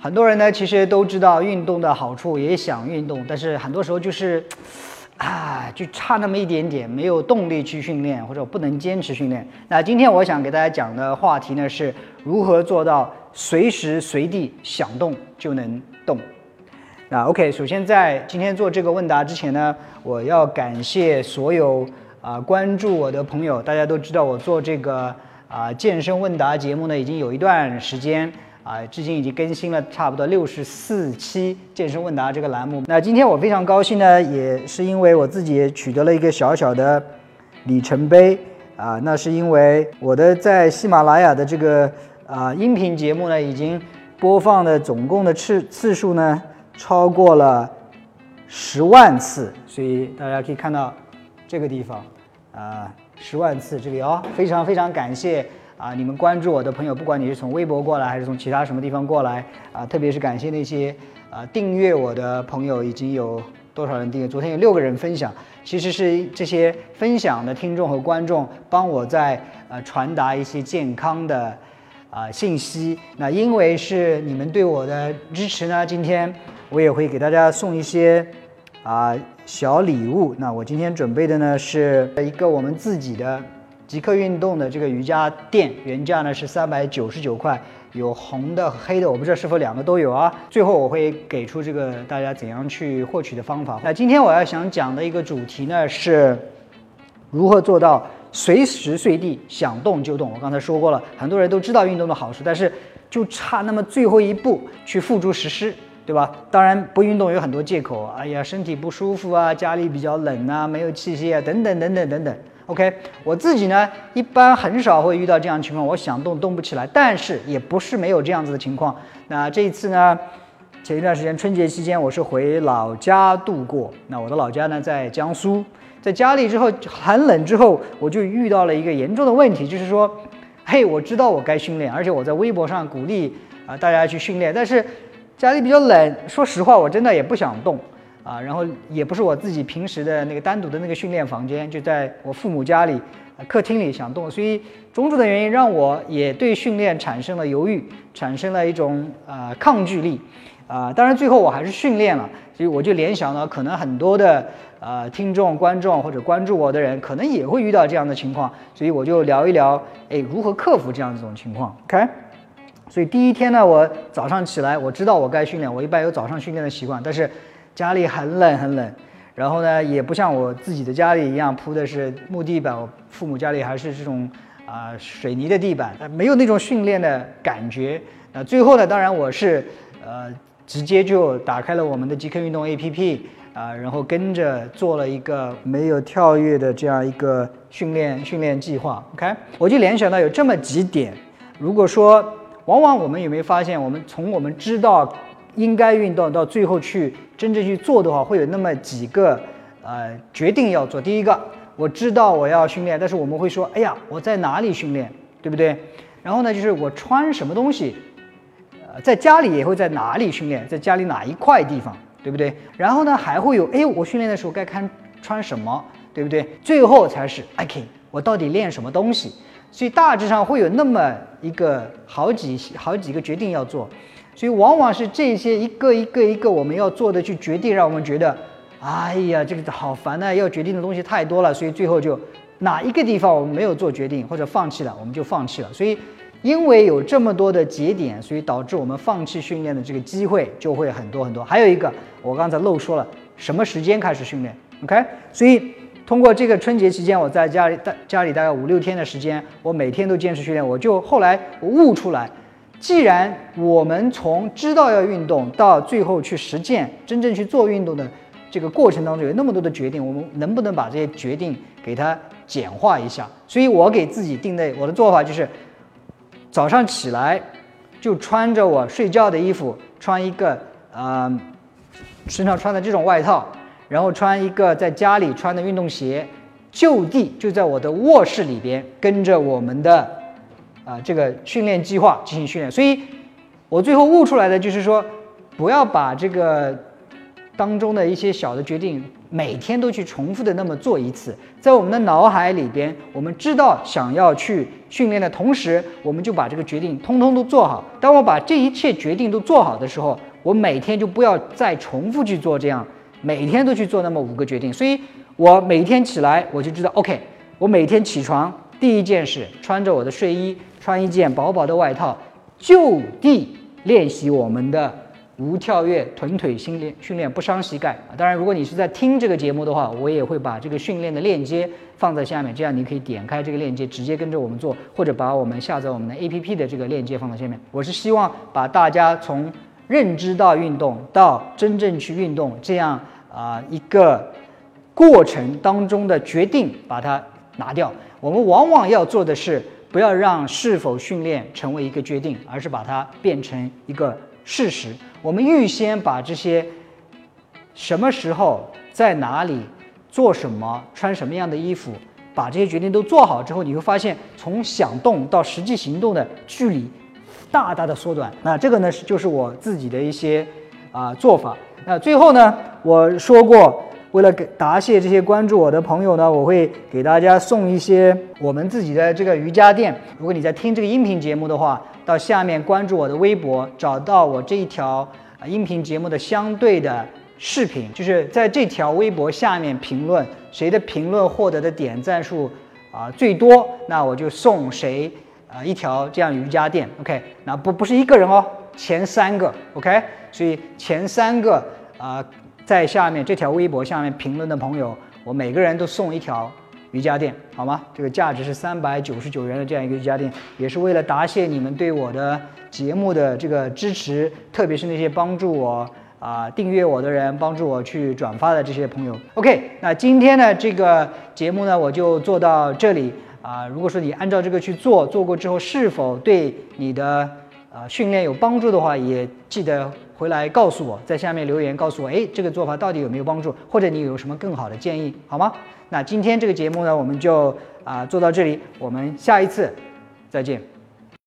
很多人呢，其实都知道运动的好处，也想运动，但是很多时候就是，啊，就差那么一点点，没有动力去训练，或者不能坚持训练。那今天我想给大家讲的话题呢，是如何做到随时随地想动就能动。那 OK，首先在今天做这个问答之前呢，我要感谢所有啊关注我的朋友。大家都知道我做这个啊健身问答节目呢，已经有一段时间。啊，至今已经更新了差不多六十四期健身问答这个栏目。那今天我非常高兴呢，也是因为我自己也取得了一个小小的里程碑啊。那是因为我的在喜马拉雅的这个啊音频节目呢，已经播放的总共的次次数呢超过了十万次，所以大家可以看到这个地方啊十万次这里哦，非常非常感谢。啊，你们关注我的朋友，不管你是从微博过来，还是从其他什么地方过来，啊，特别是感谢那些啊订阅我的朋友，已经有多少人订阅？昨天有六个人分享，其实是这些分享的听众和观众帮我在呃传达一些健康的啊信息。那因为是你们对我的支持呢，今天我也会给大家送一些啊小礼物。那我今天准备的呢是一个我们自己的。极客运动的这个瑜伽垫原价呢是三百九十九块，有红的和黑的，我不知道是否两个都有啊。最后我会给出这个大家怎样去获取的方法。那今天我要想讲的一个主题呢是如何做到随时随地想动就动。我刚才说过了，很多人都知道运动的好处，但是就差那么最后一步去付诸实施，对吧？当然不运动有很多借口，哎呀身体不舒服啊，家里比较冷啊，没有器械啊，等等等等等等。OK，我自己呢一般很少会遇到这样情况，我想动动不起来，但是也不是没有这样子的情况。那这一次呢，前一段时间春节期间我是回老家度过，那我的老家呢在江苏，在家里之后很冷之后，我就遇到了一个严重的问题，就是说，嘿，我知道我该训练，而且我在微博上鼓励啊大家去训练，但是家里比较冷，说实话我真的也不想动。啊，然后也不是我自己平时的那个单独的那个训练房间，就在我父母家里，客厅里想动，所以种种的原因让我也对训练产生了犹豫，产生了一种呃抗拒力，啊，当然最后我还是训练了，所以我就联想到可能很多的呃听众、观众或者关注我的人可能也会遇到这样的情况，所以我就聊一聊，哎，如何克服这样一种情况，OK？所以第一天呢，我早上起来，我知道我该训练，我一般有早上训练的习惯，但是。家里很冷很冷，然后呢，也不像我自己的家里一样铺的是木地板，我父母家里还是这种啊水泥的地板，没有那种训练的感觉。那最后呢，当然我是呃直接就打开了我们的极客运动 APP 啊，然后跟着做了一个没有跳跃的这样一个训练训练计划。OK，我就联想到有这么几点，如果说往往我们有没有发现，我们从我们知道。应该运动到最后去真正去做的话，会有那么几个呃决定要做。第一个，我知道我要训练，但是我们会说，哎呀，我在哪里训练，对不对？然后呢，就是我穿什么东西，呃，在家里也会在哪里训练，在家里哪一块地方，对不对？然后呢，还会有，哎，我训练的时候该看穿什么，对不对？最后才是，OK，我到底练什么东西？所以大致上会有那么一个好几好几个决定要做。所以往往是这些一个一个一个我们要做的去决定，让我们觉得，哎呀，这个好烦呐，要决定的东西太多了。所以最后就哪一个地方我们没有做决定或者放弃了，我们就放弃了。所以因为有这么多的节点，所以导致我们放弃训练的这个机会就会很多很多。还有一个，我刚才漏说了，什么时间开始训练？OK？所以通过这个春节期间，我在家里大家里大概五六天的时间，我每天都坚持训练，我就后来我悟出来。既然我们从知道要运动到最后去实践、真正去做运动的这个过程当中有那么多的决定，我们能不能把这些决定给它简化一下？所以我给自己定的我的做法就是，早上起来就穿着我睡觉的衣服，穿一个呃身上穿的这种外套，然后穿一个在家里穿的运动鞋，就地就在我的卧室里边跟着我们的。啊，这个训练计划进行训练，所以我最后悟出来的就是说，不要把这个当中的一些小的决定每天都去重复的那么做一次，在我们的脑海里边，我们知道想要去训练的同时，我们就把这个决定通通都做好。当我把这一切决定都做好的时候，我每天就不要再重复去做这样，每天都去做那么五个决定。所以我每天起来，我就知道，OK，我每天起床第一件事，穿着我的睡衣，穿一件薄薄的外套，就地练习我们的。无跳跃臀腿训练，训练不伤膝盖啊！当然，如果你是在听这个节目的话，我也会把这个训练的链接放在下面，这样你可以点开这个链接，直接跟着我们做，或者把我们下载我们的 APP 的这个链接放在下面。我是希望把大家从认知到运动到真正去运动这样啊一个过程当中的决定把它拿掉。我们往往要做的是不要让是否训练成为一个决定，而是把它变成一个事实。我们预先把这些什么时候在哪里做什么穿什么样的衣服，把这些决定都做好之后，你会发现从想动到实际行动的距离大大的缩短。那这个呢是就是我自己的一些啊做法。那最后呢，我说过，为了给答谢这些关注我的朋友呢，我会给大家送一些我们自己的这个瑜伽垫。如果你在听这个音频节目的话。到下面关注我的微博，找到我这一条音频节目的相对的视频，就是在这条微博下面评论谁的评论获得的点赞数啊最多，那我就送谁啊一条这样瑜伽垫。OK，那不不是一个人哦，前三个。OK，所以前三个啊在下面这条微博下面评论的朋友，我每个人都送一条。瑜伽垫好吗？这个价值是三百九十九元的这样一个瑜伽垫，也是为了答谢你们对我的节目的这个支持，特别是那些帮助我啊订阅我的人，帮助我去转发的这些朋友。OK，那今天的这个节目呢，我就做到这里啊。如果说你按照这个去做，做过之后是否对你的啊训练有帮助的话，也记得回来告诉我，在下面留言告诉我，哎，这个做法到底有没有帮助，或者你有什么更好的建议，好吗？那今天这个节目呢，我们就啊做到这里，我们下一次再见。